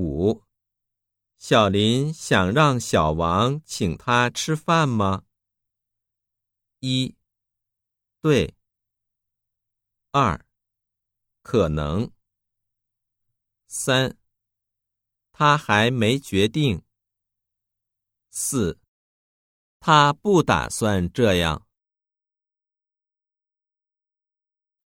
五。小林想让小王请他吃饭吗？一。对。二。可能。三。他还没决定。四。他不打算这样。